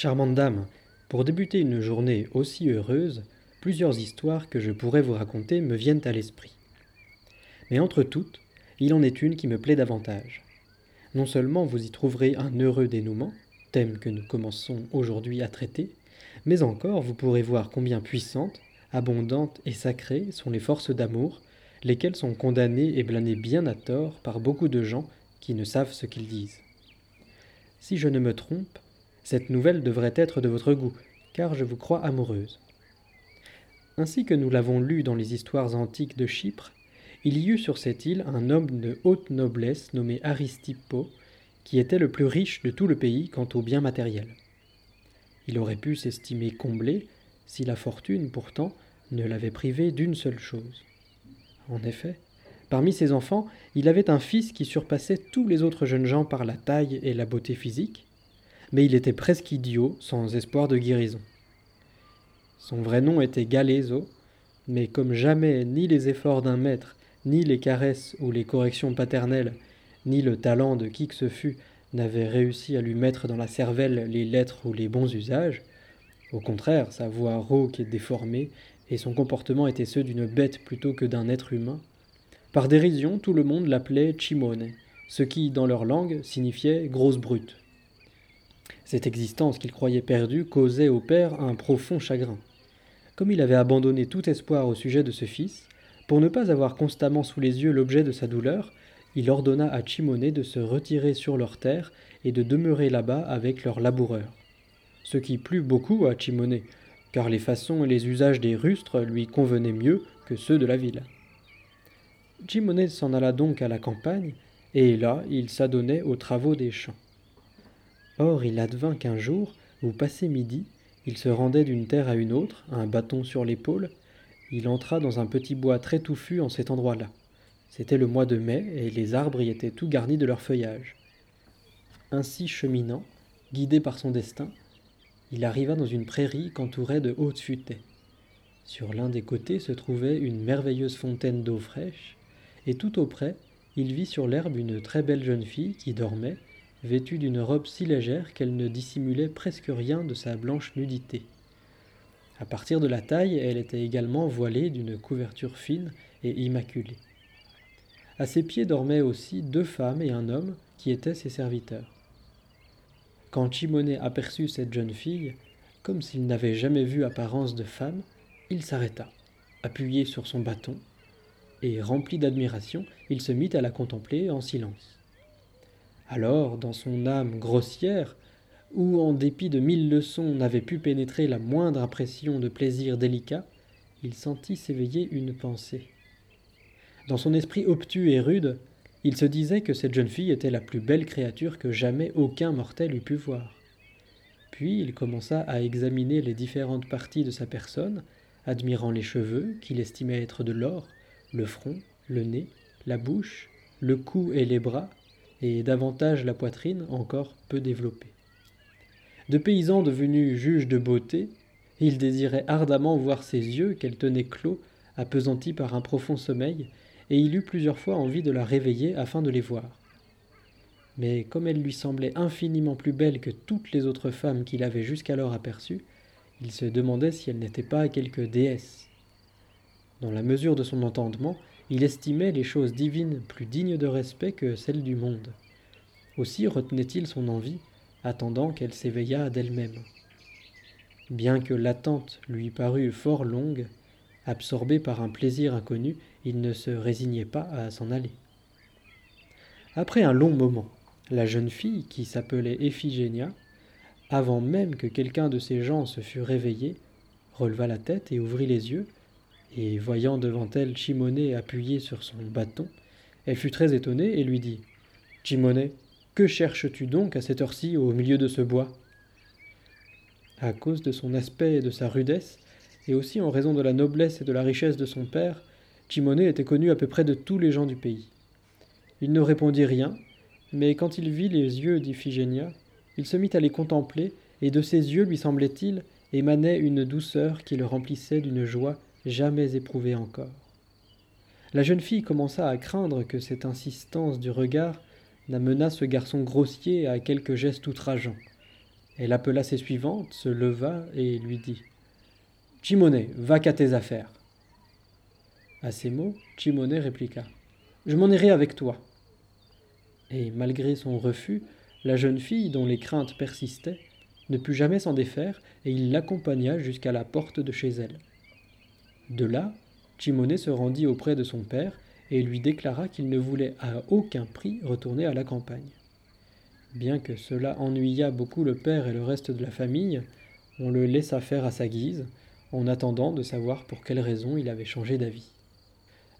Charmante dame, pour débuter une journée aussi heureuse, plusieurs histoires que je pourrais vous raconter me viennent à l'esprit. Mais entre toutes, il en est une qui me plaît davantage. Non seulement vous y trouverez un heureux dénouement, thème que nous commençons aujourd'hui à traiter, mais encore vous pourrez voir combien puissantes, abondantes et sacrées sont les forces d'amour, lesquelles sont condamnées et blâmées bien à tort par beaucoup de gens qui ne savent ce qu'ils disent. Si je ne me trompe, cette nouvelle devrait être de votre goût, car je vous crois amoureuse. Ainsi que nous l'avons lu dans les histoires antiques de Chypre, il y eut sur cette île un homme de haute noblesse nommé Aristippo, qui était le plus riche de tout le pays quant aux biens matériels. Il aurait pu s'estimer comblé si la fortune, pourtant, ne l'avait privé d'une seule chose. En effet, parmi ses enfants, il avait un fils qui surpassait tous les autres jeunes gens par la taille et la beauté physique, mais il était presque idiot, sans espoir de guérison. Son vrai nom était Galezo, mais comme jamais ni les efforts d'un maître, ni les caresses ou les corrections paternelles, ni le talent de qui que ce fût n'avaient réussi à lui mettre dans la cervelle les lettres ou les bons usages, au contraire, sa voix rauque et déformée, et son comportement était ceux d'une bête plutôt que d'un être humain. Par dérision, tout le monde l'appelait Chimone, ce qui, dans leur langue, signifiait grosse brute. Cette existence qu'il croyait perdue causait au père un profond chagrin. Comme il avait abandonné tout espoir au sujet de ce fils, pour ne pas avoir constamment sous les yeux l'objet de sa douleur, il ordonna à Chimone de se retirer sur leur terre et de demeurer là-bas avec leurs laboureurs. Ce qui plut beaucoup à Chimone, car les façons et les usages des rustres lui convenaient mieux que ceux de la ville. Chimone s'en alla donc à la campagne, et là il s'adonnait aux travaux des champs. Or il advint qu'un jour, où passé midi, il se rendait d'une terre à une autre, un bâton sur l'épaule, il entra dans un petit bois très touffu en cet endroit-là. C'était le mois de mai, et les arbres y étaient tout garnis de leur feuillage. Ainsi cheminant, guidé par son destin, il arriva dans une prairie qu'entourait de hautes futaies. Sur l'un des côtés se trouvait une merveilleuse fontaine d'eau fraîche, et tout auprès, il vit sur l'herbe une très belle jeune fille qui dormait vêtue d'une robe si légère qu'elle ne dissimulait presque rien de sa blanche nudité. À partir de la taille, elle était également voilée d'une couverture fine et immaculée. À ses pieds dormaient aussi deux femmes et un homme qui étaient ses serviteurs. Quand Chimone aperçut cette jeune fille, comme s'il n'avait jamais vu apparence de femme, il s'arrêta, appuyé sur son bâton, et rempli d'admiration, il se mit à la contempler en silence. Alors, dans son âme grossière, où en dépit de mille leçons n'avait pu pénétrer la moindre impression de plaisir délicat, il sentit s'éveiller une pensée. Dans son esprit obtus et rude, il se disait que cette jeune fille était la plus belle créature que jamais aucun mortel eût pu voir. Puis il commença à examiner les différentes parties de sa personne, admirant les cheveux, qu'il estimait être de l'or, le front, le nez, la bouche, le cou et les bras, et davantage la poitrine encore peu développée. De paysan devenu juge de beauté, il désirait ardemment voir ses yeux qu'elle tenait clos, appesantis par un profond sommeil, et il eut plusieurs fois envie de la réveiller afin de les voir. Mais comme elle lui semblait infiniment plus belle que toutes les autres femmes qu'il avait jusqu'alors aperçues, il se demandait si elle n'était pas quelque déesse. Dans la mesure de son entendement, il estimait les choses divines plus dignes de respect que celles du monde. Aussi retenait-il son envie, attendant qu'elle s'éveillât d'elle-même. Bien que l'attente lui parût fort longue, absorbé par un plaisir inconnu, il ne se résignait pas à s'en aller. Après un long moment, la jeune fille, qui s'appelait Ephigénia, avant même que quelqu'un de ses gens se fût réveillé, releva la tête et ouvrit les yeux, et voyant devant elle Chimone appuyé sur son bâton, elle fut très étonnée et lui dit Chimone, que cherches-tu donc à cette heure-ci au milieu de ce bois? À cause de son aspect et de sa rudesse, et aussi en raison de la noblesse et de la richesse de son père, Chimone était connu à peu près de tous les gens du pays. Il ne répondit rien, mais quand il vit les yeux d'Iphigénia, il se mit à les contempler, et de ses yeux, lui semblait-il, émanait une douceur qui le remplissait d'une joie jamais éprouvé encore. La jeune fille commença à craindre que cette insistance du regard n'amenât ce garçon grossier à quelque geste outrageant, Elle appela ses suivantes, se leva et lui dit Chimone, va qu'à tes affaires. À ces mots, Chimone répliqua Je m'en irai avec toi. Et malgré son refus, la jeune fille, dont les craintes persistaient, ne put jamais s'en défaire et il l'accompagna jusqu'à la porte de chez elle. De là, Chimone se rendit auprès de son père et lui déclara qu'il ne voulait à aucun prix retourner à la campagne. Bien que cela ennuyât beaucoup le père et le reste de la famille, on le laissa faire à sa guise, en attendant de savoir pour quelle raison il avait changé d'avis.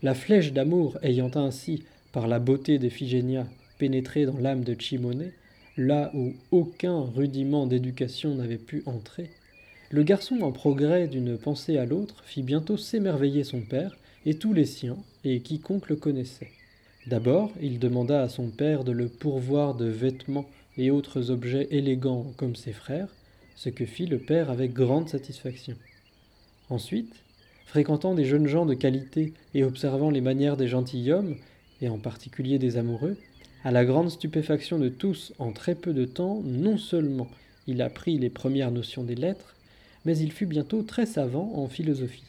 La flèche d'amour ayant ainsi, par la beauté d'Ephigénia, pénétré dans l'âme de Chimone, là où aucun rudiment d'éducation n'avait pu entrer, le garçon en progrès d'une pensée à l'autre fit bientôt s'émerveiller son père et tous les siens, et quiconque le connaissait. D'abord, il demanda à son père de le pourvoir de vêtements et autres objets élégants comme ses frères, ce que fit le père avec grande satisfaction. Ensuite, fréquentant des jeunes gens de qualité et observant les manières des gentilshommes, et en particulier des amoureux, à la grande stupéfaction de tous, en très peu de temps, non seulement il apprit les premières notions des lettres, mais il fut bientôt très savant en philosophie.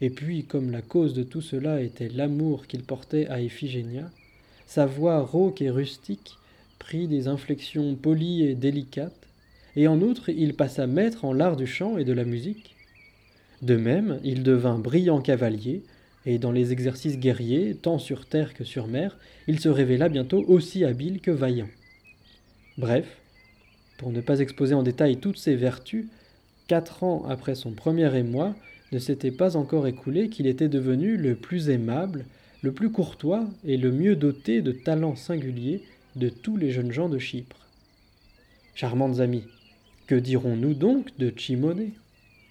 Et puis, comme la cause de tout cela était l'amour qu'il portait à Iphigénia, sa voix rauque et rustique prit des inflexions polies et délicates, et en outre il passa maître en l'art du chant et de la musique. De même, il devint brillant cavalier, et dans les exercices guerriers, tant sur terre que sur mer, il se révéla bientôt aussi habile que vaillant. Bref, pour ne pas exposer en détail toutes ses vertus, quatre ans après son premier émoi, ne s'était pas encore écoulé qu'il était devenu le plus aimable, le plus courtois et le mieux doté de talents singuliers de tous les jeunes gens de Chypre. Charmantes amies, que dirons-nous donc de Chimone?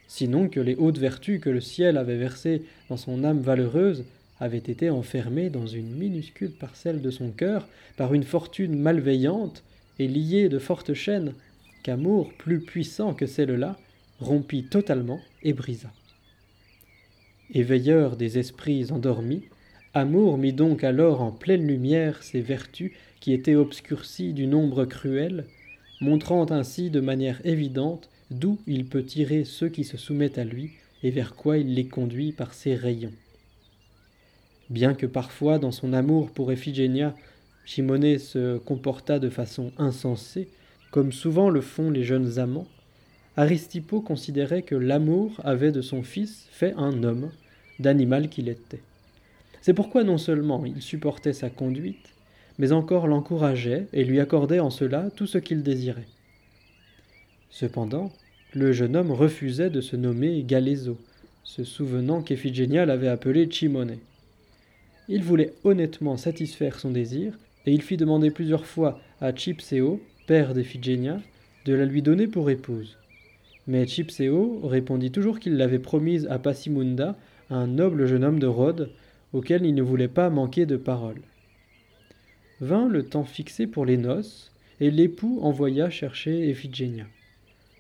Sinon que les hautes vertus que le ciel avait versées dans son âme valeureuse avaient été enfermées dans une minuscule parcelle de son cœur par une fortune malveillante et liée de fortes chaînes qu'amour plus puissant que celle-là rompit totalement et brisa. Éveilleur des esprits endormis, Amour mit donc alors en pleine lumière ses vertus qui étaient obscurcies d'une ombre cruelle, montrant ainsi de manière évidente d'où il peut tirer ceux qui se soumettent à lui et vers quoi il les conduit par ses rayons. Bien que parfois dans son amour pour Ephigénia, Chimone se comporta de façon insensée, comme souvent le font les jeunes amants, Aristipo considérait que l'amour avait de son fils fait un homme, d'animal qu'il était. C'est pourquoi non seulement il supportait sa conduite, mais encore l'encourageait et lui accordait en cela tout ce qu'il désirait. Cependant, le jeune homme refusait de se nommer Galezo, se souvenant qu'Ephigénia l'avait appelé Chimone. Il voulait honnêtement satisfaire son désir, et il fit demander plusieurs fois à Chipseo, père d'Ephigénia, de la lui donner pour épouse. Mais Chipseo répondit toujours qu'il l'avait promise à Passimunda, un noble jeune homme de Rhodes, auquel il ne voulait pas manquer de parole. Vint le temps fixé pour les noces, et l'époux envoya chercher Ephigénia.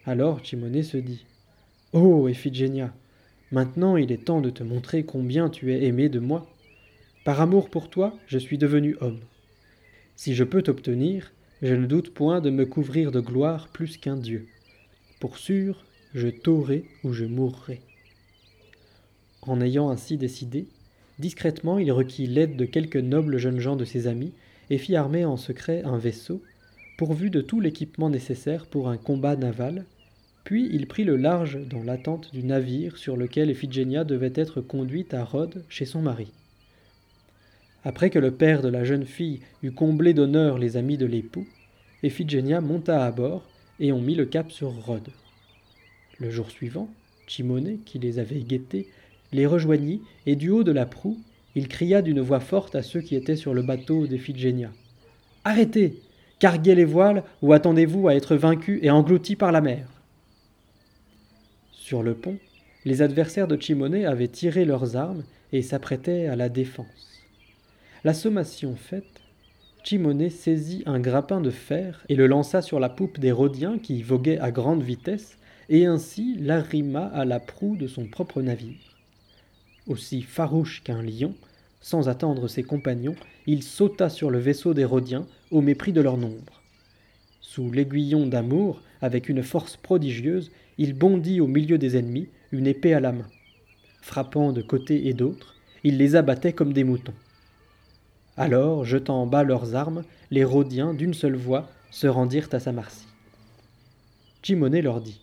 Alors Chimone se dit Oh, Ephigénia, maintenant il est temps de te montrer combien tu es aimée de moi. Par amour pour toi, je suis devenu homme. Si je peux t'obtenir, je ne doute point de me couvrir de gloire plus qu'un Dieu. Pour sûr, je t'aurai ou je mourrai. En ayant ainsi décidé, discrètement il requit l'aide de quelques nobles jeunes gens de ses amis et fit armer en secret un vaisseau, pourvu de tout l'équipement nécessaire pour un combat naval, puis il prit le large dans l'attente du navire sur lequel Iphigénia devait être conduite à Rhodes chez son mari. Après que le père de la jeune fille eut comblé d'honneur les amis de l'époux, Iphigénia monta à bord et on mit le cap sur Rhodes. Le jour suivant, Chimone, qui les avait guettés, les rejoignit et du haut de la proue, il cria d'une voix forte à ceux qui étaient sur le bateau d'Ephigénia. Arrêtez Carguez les voiles ou attendez-vous à être vaincus et engloutis par la mer Sur le pont, les adversaires de Chimone avaient tiré leurs armes et s'apprêtaient à la défense. La sommation faite, Chimone saisit un grappin de fer et le lança sur la poupe des Rhodiens qui voguaient à grande vitesse, et ainsi l'arrima à la proue de son propre navire. Aussi farouche qu'un lion, sans attendre ses compagnons, il sauta sur le vaisseau des Rhodiens au mépris de leur nombre. Sous l'aiguillon d'amour, avec une force prodigieuse, il bondit au milieu des ennemis, une épée à la main. Frappant de côté et d'autre, il les abattait comme des moutons. Alors, jetant en bas leurs armes, les Rhodiens, d'une seule voix, se rendirent à sa merci. Chimoné leur dit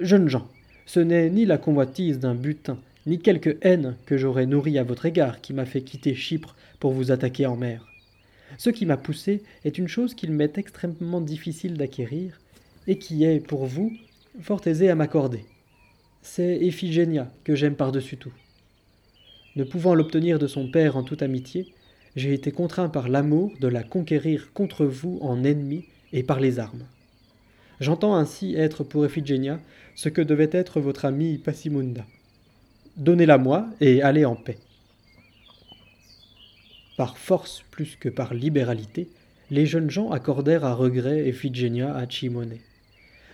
Jeunes gens, ce n'est ni la convoitise d'un butin, ni quelque haine que j'aurais nourrie à votre égard qui m'a fait quitter Chypre pour vous attaquer en mer. Ce qui m'a poussé est une chose qu'il m'est extrêmement difficile d'acquérir, et qui est, pour vous, fort aisée à m'accorder. C'est Iphigénia que j'aime par-dessus tout. Ne pouvant l'obtenir de son père en toute amitié, j'ai été contraint par l'amour de la conquérir contre vous en ennemi et par les armes. J'entends ainsi être pour Iphigénia ce que devait être votre ami Passimunda. Donnez-la moi et allez en paix. Par force plus que par libéralité, les jeunes gens accordèrent à regret Iphigénia à Chimone.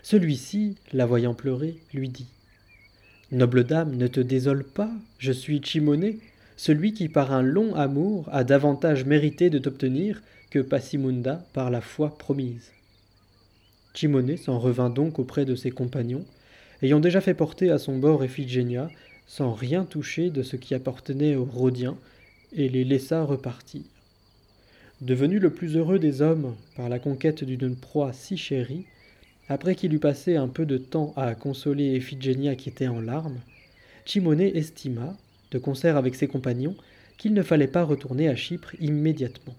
Celui-ci, la voyant pleurer, lui dit Noble dame, ne te désole pas, je suis Chimone, celui qui par un long amour a davantage mérité de t'obtenir que Passimunda par la foi promise. Chimone s'en revint donc auprès de ses compagnons, ayant déjà fait porter à son bord Iphigénia, sans rien toucher de ce qui appartenait aux Rhodiens, et les laissa repartir. Devenu le plus heureux des hommes par la conquête d'une proie si chérie, après qu'il eut passé un peu de temps à consoler Iphigénia qui était en larmes, Chimone estima, de concert avec ses compagnons, qu'il ne fallait pas retourner à Chypre immédiatement.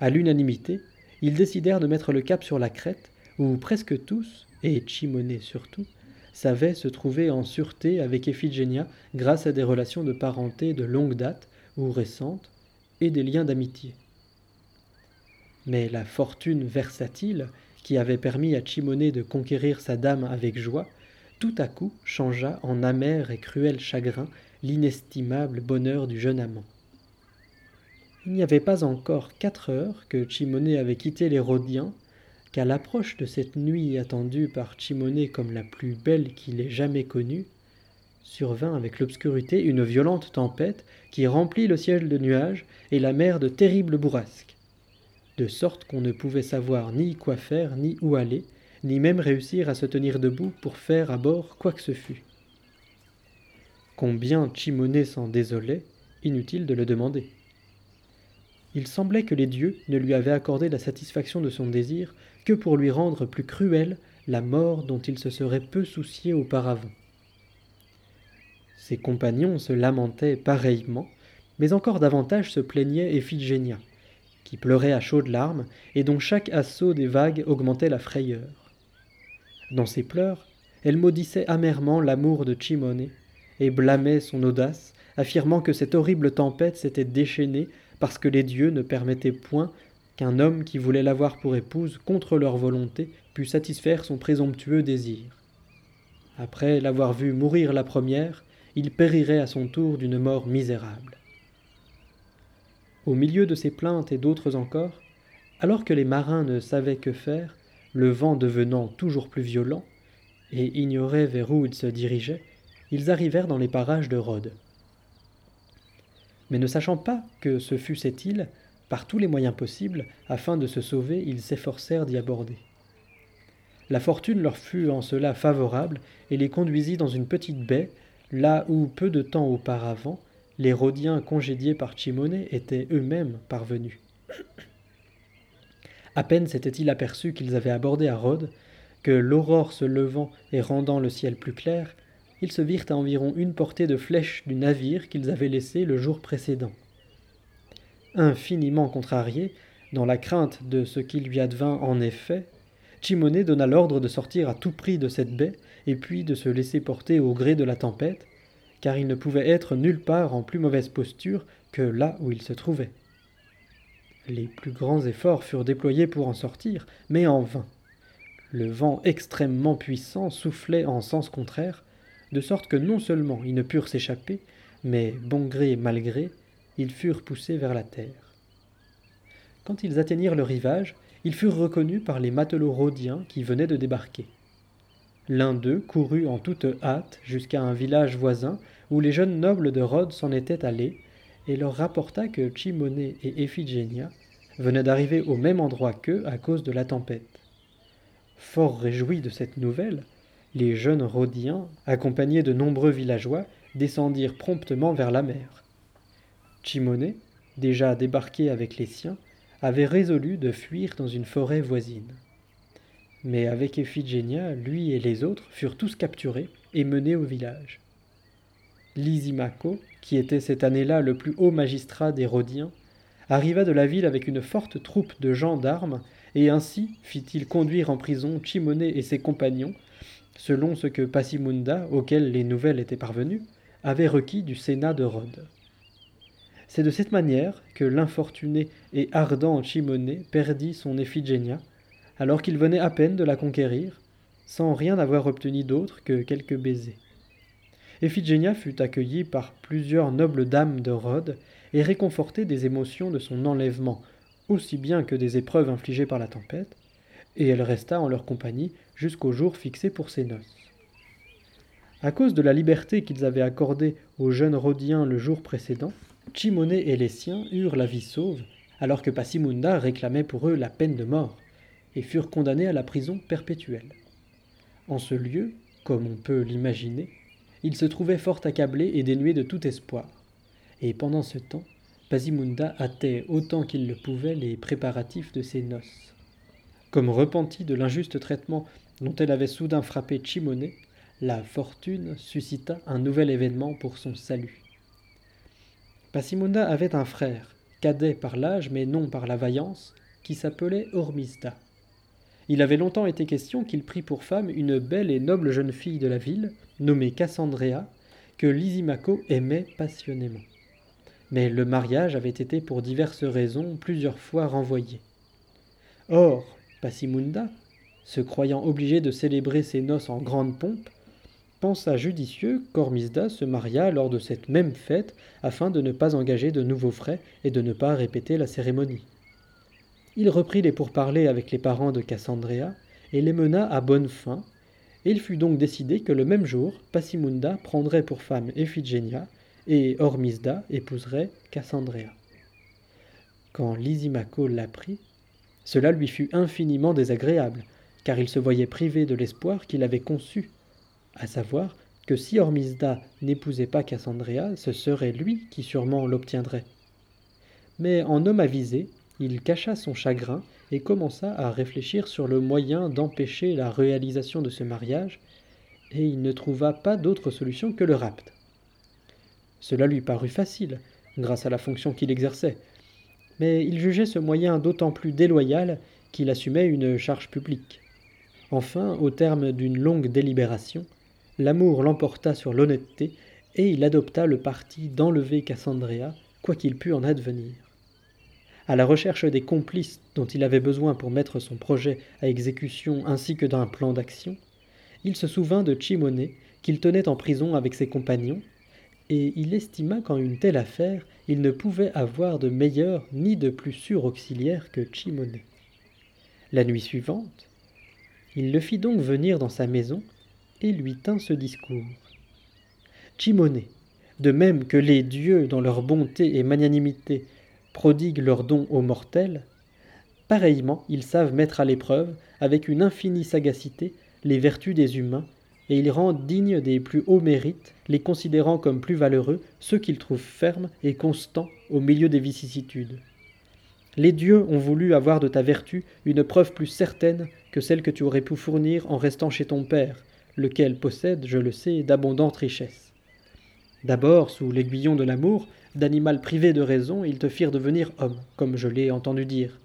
À l'unanimité, ils décidèrent de mettre le cap sur la Crète, où presque tous, et Chimone surtout, savaient se trouver en sûreté avec Iphigénia grâce à des relations de parenté de longue date ou récentes et des liens d'amitié. Mais la fortune versatile, qui avait permis à Chimone de conquérir sa dame avec joie, tout à coup changea en amer et cruel chagrin l'inestimable bonheur du jeune amant. Il n'y avait pas encore quatre heures que Chimone avait quitté les Rhodiens qu'à l'approche de cette nuit attendue par Chimone comme la plus belle qu'il ait jamais connue, survint avec l'obscurité une violente tempête qui remplit le ciel de nuages et la mer de terribles bourrasques, de sorte qu'on ne pouvait savoir ni quoi faire, ni où aller, ni même réussir à se tenir debout pour faire à bord quoi que ce fût. Combien Chimone s'en désolait, inutile de le demander. Il semblait que les dieux ne lui avaient accordé la satisfaction de son désir que pour lui rendre plus cruelle la mort dont il se serait peu soucié auparavant. Ses compagnons se lamentaient pareillement, mais encore davantage se plaignait Iphigénia, qui pleurait à chaudes larmes et dont chaque assaut des vagues augmentait la frayeur. Dans ses pleurs, elle maudissait amèrement l'amour de Chimone et blâmait son audace, affirmant que cette horrible tempête s'était déchaînée parce que les dieux ne permettaient point qu'un homme qui voulait l'avoir pour épouse contre leur volonté pût satisfaire son présomptueux désir. Après l'avoir vue mourir la première, il périrait à son tour d'une mort misérable. Au milieu de ces plaintes et d'autres encore, alors que les marins ne savaient que faire, le vent devenant toujours plus violent, et ignoraient vers où ils se dirigeaient, ils arrivèrent dans les parages de Rhodes. Mais ne sachant pas que ce fût cette île, par tous les moyens possibles, afin de se sauver, ils s'efforcèrent d'y aborder. La fortune leur fut en cela favorable et les conduisit dans une petite baie, là où, peu de temps auparavant, les Rhodiens congédiés par Chimone étaient eux-mêmes parvenus. À peine s'étaient-ils aperçus qu'ils avaient abordé à Rhodes, que l'aurore se levant et rendant le ciel plus clair, ils se virent à environ une portée de flèches du navire qu'ils avaient laissé le jour précédent. Infiniment contrarié, dans la crainte de ce qui lui advint en effet, Chimone donna l'ordre de sortir à tout prix de cette baie et puis de se laisser porter au gré de la tempête, car il ne pouvait être nulle part en plus mauvaise posture que là où il se trouvait. Les plus grands efforts furent déployés pour en sortir, mais en vain. Le vent extrêmement puissant soufflait en sens contraire, de sorte que non seulement ils ne purent s'échapper, mais, bon gré mal gré, ils furent poussés vers la terre. Quand ils atteignirent le rivage, ils furent reconnus par les matelots rhodiens qui venaient de débarquer. L'un d'eux courut en toute hâte jusqu'à un village voisin où les jeunes nobles de Rhodes s'en étaient allés, et leur rapporta que Chimone et Iphigénia venaient d'arriver au même endroit qu'eux à cause de la tempête. Fort réjouis de cette nouvelle, les jeunes Rhodiens, accompagnés de nombreux villageois, descendirent promptement vers la mer. Chimone, déjà débarqué avec les siens, avait résolu de fuir dans une forêt voisine. Mais avec Ephigénia, lui et les autres furent tous capturés et menés au village. Lysimaco, qui était cette année-là le plus haut magistrat des Rhodiens, arriva de la ville avec une forte troupe de gendarmes, et ainsi fit-il conduire en prison Chimone et ses compagnons, selon ce que Passimunda, auquel les nouvelles étaient parvenues, avait requis du Sénat de Rhodes. C'est de cette manière que l'infortuné et ardent Chimone perdit son Ephigénia, alors qu'il venait à peine de la conquérir, sans rien avoir obtenu d'autre que quelques baisers. Ephigénia fut accueillie par plusieurs nobles dames de Rhodes et réconfortée des émotions de son enlèvement, aussi bien que des épreuves infligées par la tempête, et elle resta en leur compagnie jusqu'au jour fixé pour ses noces. À cause de la liberté qu'ils avaient accordée aux jeunes Rhodiens le jour précédent, Chimone et les siens eurent la vie sauve, alors que Passimunda réclamait pour eux la peine de mort, et furent condamnés à la prison perpétuelle. En ce lieu, comme on peut l'imaginer, ils se trouvaient fort accablés et dénués de tout espoir. Et pendant ce temps, Pasimunda hâtait autant qu'il le pouvait les préparatifs de ses noces. Comme repentie de l'injuste traitement dont elle avait soudain frappé Chimone, la fortune suscita un nouvel événement pour son salut. Passimunda avait un frère, cadet par l'âge mais non par la vaillance, qui s'appelait Ormisda. Il avait longtemps été question qu'il prit pour femme une belle et noble jeune fille de la ville, nommée Cassandrea, que Lysimaco aimait passionnément. Mais le mariage avait été pour diverses raisons plusieurs fois renvoyé. Or, Passimunda, se croyant obligé de célébrer ses noces en grande pompe, pensa judicieux qu'Ormisda se maria lors de cette même fête afin de ne pas engager de nouveaux frais et de ne pas répéter la cérémonie. Il reprit les pourparlers avec les parents de Cassandrea et les mena à bonne fin, et il fut donc décidé que le même jour, Passimunda prendrait pour femme Ephigénia et Ormisda épouserait Cassandrea. Quand Lysimaco l'apprit, cela lui fut infiniment désagréable, car il se voyait privé de l'espoir qu'il avait conçu, à savoir que si Ormisda n'épousait pas Cassandrea, ce serait lui qui sûrement l'obtiendrait. Mais en homme avisé, il cacha son chagrin et commença à réfléchir sur le moyen d'empêcher la réalisation de ce mariage, et il ne trouva pas d'autre solution que le rapt. Cela lui parut facile, grâce à la fonction qu'il exerçait, mais il jugeait ce moyen d'autant plus déloyal qu'il assumait une charge publique. Enfin, au terme d'une longue délibération, l'amour l'emporta sur l'honnêteté, et il adopta le parti d'enlever Cassandrea, quoi qu'il pût en advenir à la recherche des complices dont il avait besoin pour mettre son projet à exécution ainsi que d'un plan d'action, il se souvint de Chimone qu'il tenait en prison avec ses compagnons, et il estima qu'en une telle affaire il ne pouvait avoir de meilleur ni de plus sûr auxiliaire que Chimone. La nuit suivante, il le fit donc venir dans sa maison et lui tint ce discours. Chimone, de même que les dieux dans leur bonté et magnanimité prodiguent leurs dons aux mortels, pareillement ils savent mettre à l'épreuve, avec une infinie sagacité, les vertus des humains, et ils rendent dignes des plus hauts mérites, les considérant comme plus valeureux ceux qu'ils trouvent fermes et constants au milieu des vicissitudes. Les dieux ont voulu avoir de ta vertu une preuve plus certaine que celle que tu aurais pu fournir en restant chez ton père, lequel possède, je le sais, d'abondantes richesses. D'abord, sous l'aiguillon de l'amour, d'animal privé de raison, ils te firent devenir homme, comme je l'ai entendu dire.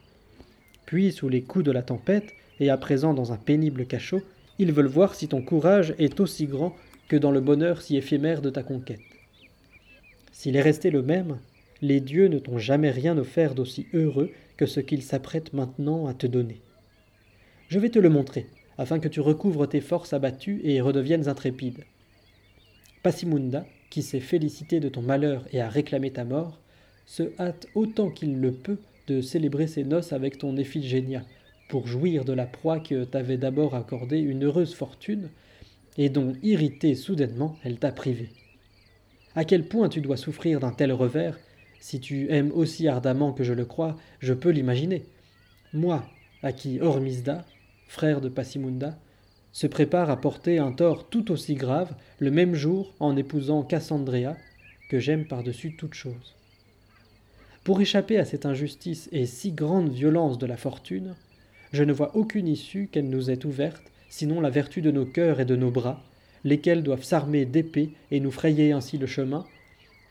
Puis, sous les coups de la tempête, et à présent dans un pénible cachot, ils veulent voir si ton courage est aussi grand que dans le bonheur si éphémère de ta conquête. S'il est resté le même, les dieux ne t'ont jamais rien offert d'aussi heureux que ce qu'ils s'apprêtent maintenant à te donner. Je vais te le montrer, afin que tu recouvres tes forces abattues et redeviennes intrépide. Passimunda, qui s'est félicité de ton malheur et a réclamé ta mort, se hâte autant qu'il le peut de célébrer ses noces avec ton Éphigénia, pour jouir de la proie que t'avait d'abord accordée une heureuse fortune, et dont, irritée soudainement, elle t'a privé. À quel point tu dois souffrir d'un tel revers, si tu aimes aussi ardemment que je le crois, je peux l'imaginer. Moi, à qui Ormisda, frère de Passimunda, se prépare à porter un tort tout aussi grave le même jour en épousant Cassandrea, que j'aime par-dessus toute chose. Pour échapper à cette injustice et si grande violence de la fortune, je ne vois aucune issue qu'elle nous ait ouverte, sinon la vertu de nos cœurs et de nos bras, lesquels doivent s'armer d'épées et nous frayer ainsi le chemin,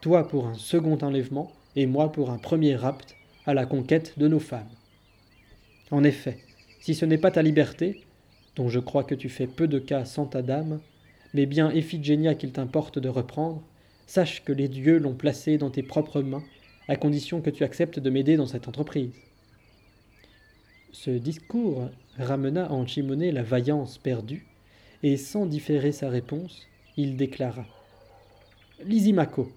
toi pour un second enlèvement et moi pour un premier rapt à la conquête de nos femmes. En effet, si ce n'est pas ta liberté, dont je crois que tu fais peu de cas sans ta dame, mais bien Iphigénia qu'il t'importe de reprendre, sache que les dieux l'ont placée dans tes propres mains, à condition que tu acceptes de m'aider dans cette entreprise. Ce discours ramena en Chimoné la vaillance perdue, et sans différer sa réponse, il déclara Lysimaco,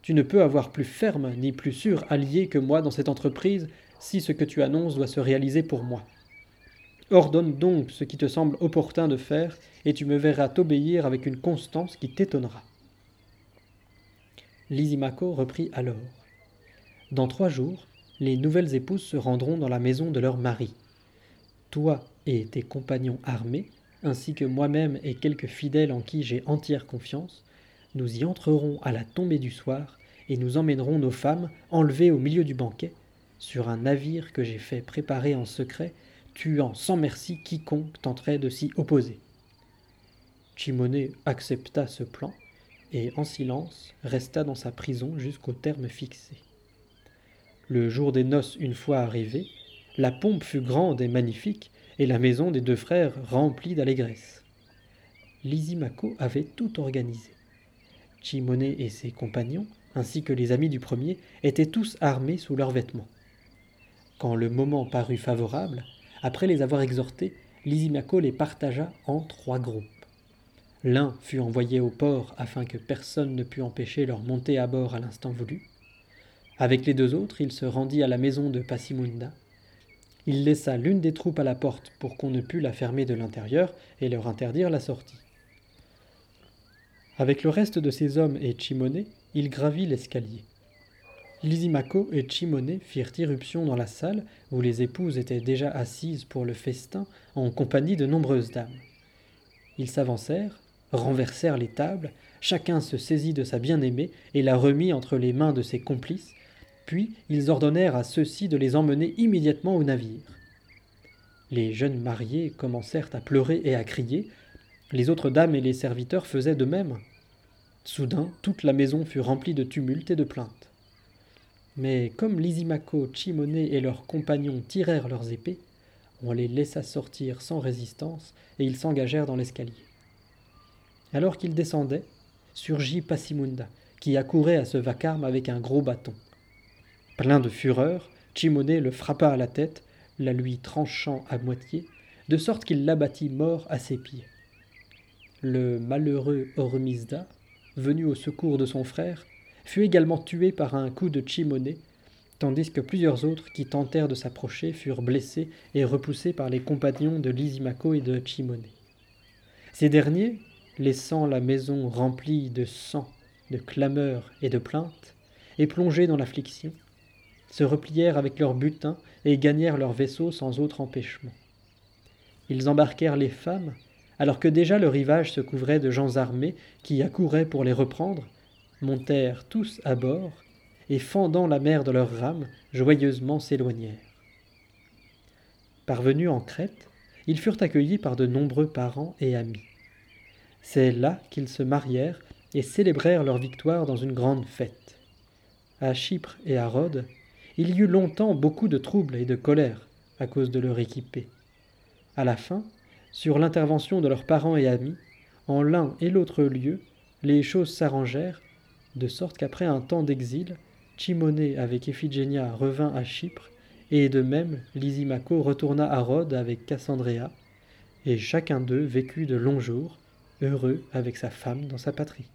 tu ne peux avoir plus ferme ni plus sûr allié que moi dans cette entreprise si ce que tu annonces doit se réaliser pour moi. Ordonne donc ce qui te semble opportun de faire, et tu me verras t'obéir avec une constance qui t'étonnera. Lysimaco reprit alors. Dans trois jours, les nouvelles épouses se rendront dans la maison de leur mari. Toi et tes compagnons armés, ainsi que moi-même et quelques fidèles en qui j'ai entière confiance, nous y entrerons à la tombée du soir, et nous emmènerons nos femmes, enlevées au milieu du banquet, sur un navire que j'ai fait préparer en secret, tuant sans merci quiconque tenterait de s'y opposer. Chimone accepta ce plan, et en silence resta dans sa prison jusqu'au terme fixé. Le jour des noces une fois arrivé, la pompe fut grande et magnifique, et la maison des deux frères remplie d'allégresse. Lysimaco avait tout organisé. Chimone et ses compagnons, ainsi que les amis du premier, étaient tous armés sous leurs vêtements. Quand le moment parut favorable, après les avoir exhortés, Lysimaco les partagea en trois groupes. L'un fut envoyé au port afin que personne ne pût empêcher leur montée à bord à l'instant voulu. Avec les deux autres, il se rendit à la maison de Passimunda, il laissa l'une des troupes à la porte pour qu'on ne pût la fermer de l'intérieur et leur interdire la sortie. Avec le reste de ses hommes et Chimone, il gravit l'escalier. Lysimaco et Chimone firent irruption dans la salle où les épouses étaient déjà assises pour le festin en compagnie de nombreuses dames. Ils s'avancèrent, renversèrent les tables, chacun se saisit de sa bien-aimée et la remit entre les mains de ses complices, puis ils ordonnèrent à ceux-ci de les emmener immédiatement au navire. Les jeunes mariés commencèrent à pleurer et à crier. Les autres dames et les serviteurs faisaient de même. Soudain, toute la maison fut remplie de tumulte et de plaintes. Mais comme Lysimaco, Chimone et leurs compagnons tirèrent leurs épées, on les laissa sortir sans résistance et ils s'engagèrent dans l'escalier. Alors qu'ils descendaient, surgit Passimunda, qui accourait à ce vacarme avec un gros bâton. Plein de fureur, Chimone le frappa à la tête, la lui tranchant à moitié, de sorte qu'il l'abattit mort à ses pieds. Le malheureux Ormizda, venu au secours de son frère, fut également tué par un coup de Chimone, tandis que plusieurs autres qui tentèrent de s'approcher furent blessés et repoussés par les compagnons de Lysimaco et de Chimone. Ces derniers, laissant la maison remplie de sang, de clameurs et de plaintes, et plongés dans l'affliction, se replièrent avec leur butin et gagnèrent leur vaisseau sans autre empêchement. Ils embarquèrent les femmes, alors que déjà le rivage se couvrait de gens armés qui accouraient pour les reprendre, montèrent tous à bord, et fendant la mer de leurs rames, joyeusement s'éloignèrent. Parvenus en Crète, ils furent accueillis par de nombreux parents et amis. C'est là qu'ils se marièrent et célébrèrent leur victoire dans une grande fête. À Chypre et à Rhodes, il y eut longtemps beaucoup de troubles et de colère à cause de leur équipée. À la fin, sur l'intervention de leurs parents et amis, en l'un et l'autre lieu, les choses s'arrangèrent, de sorte qu'après un temps d'exil, Chimone avec Iphigénia revint à Chypre, et de même Lysimaco retourna à Rhodes avec Cassandrea, et chacun d'eux vécut de longs jours, heureux avec sa femme dans sa patrie.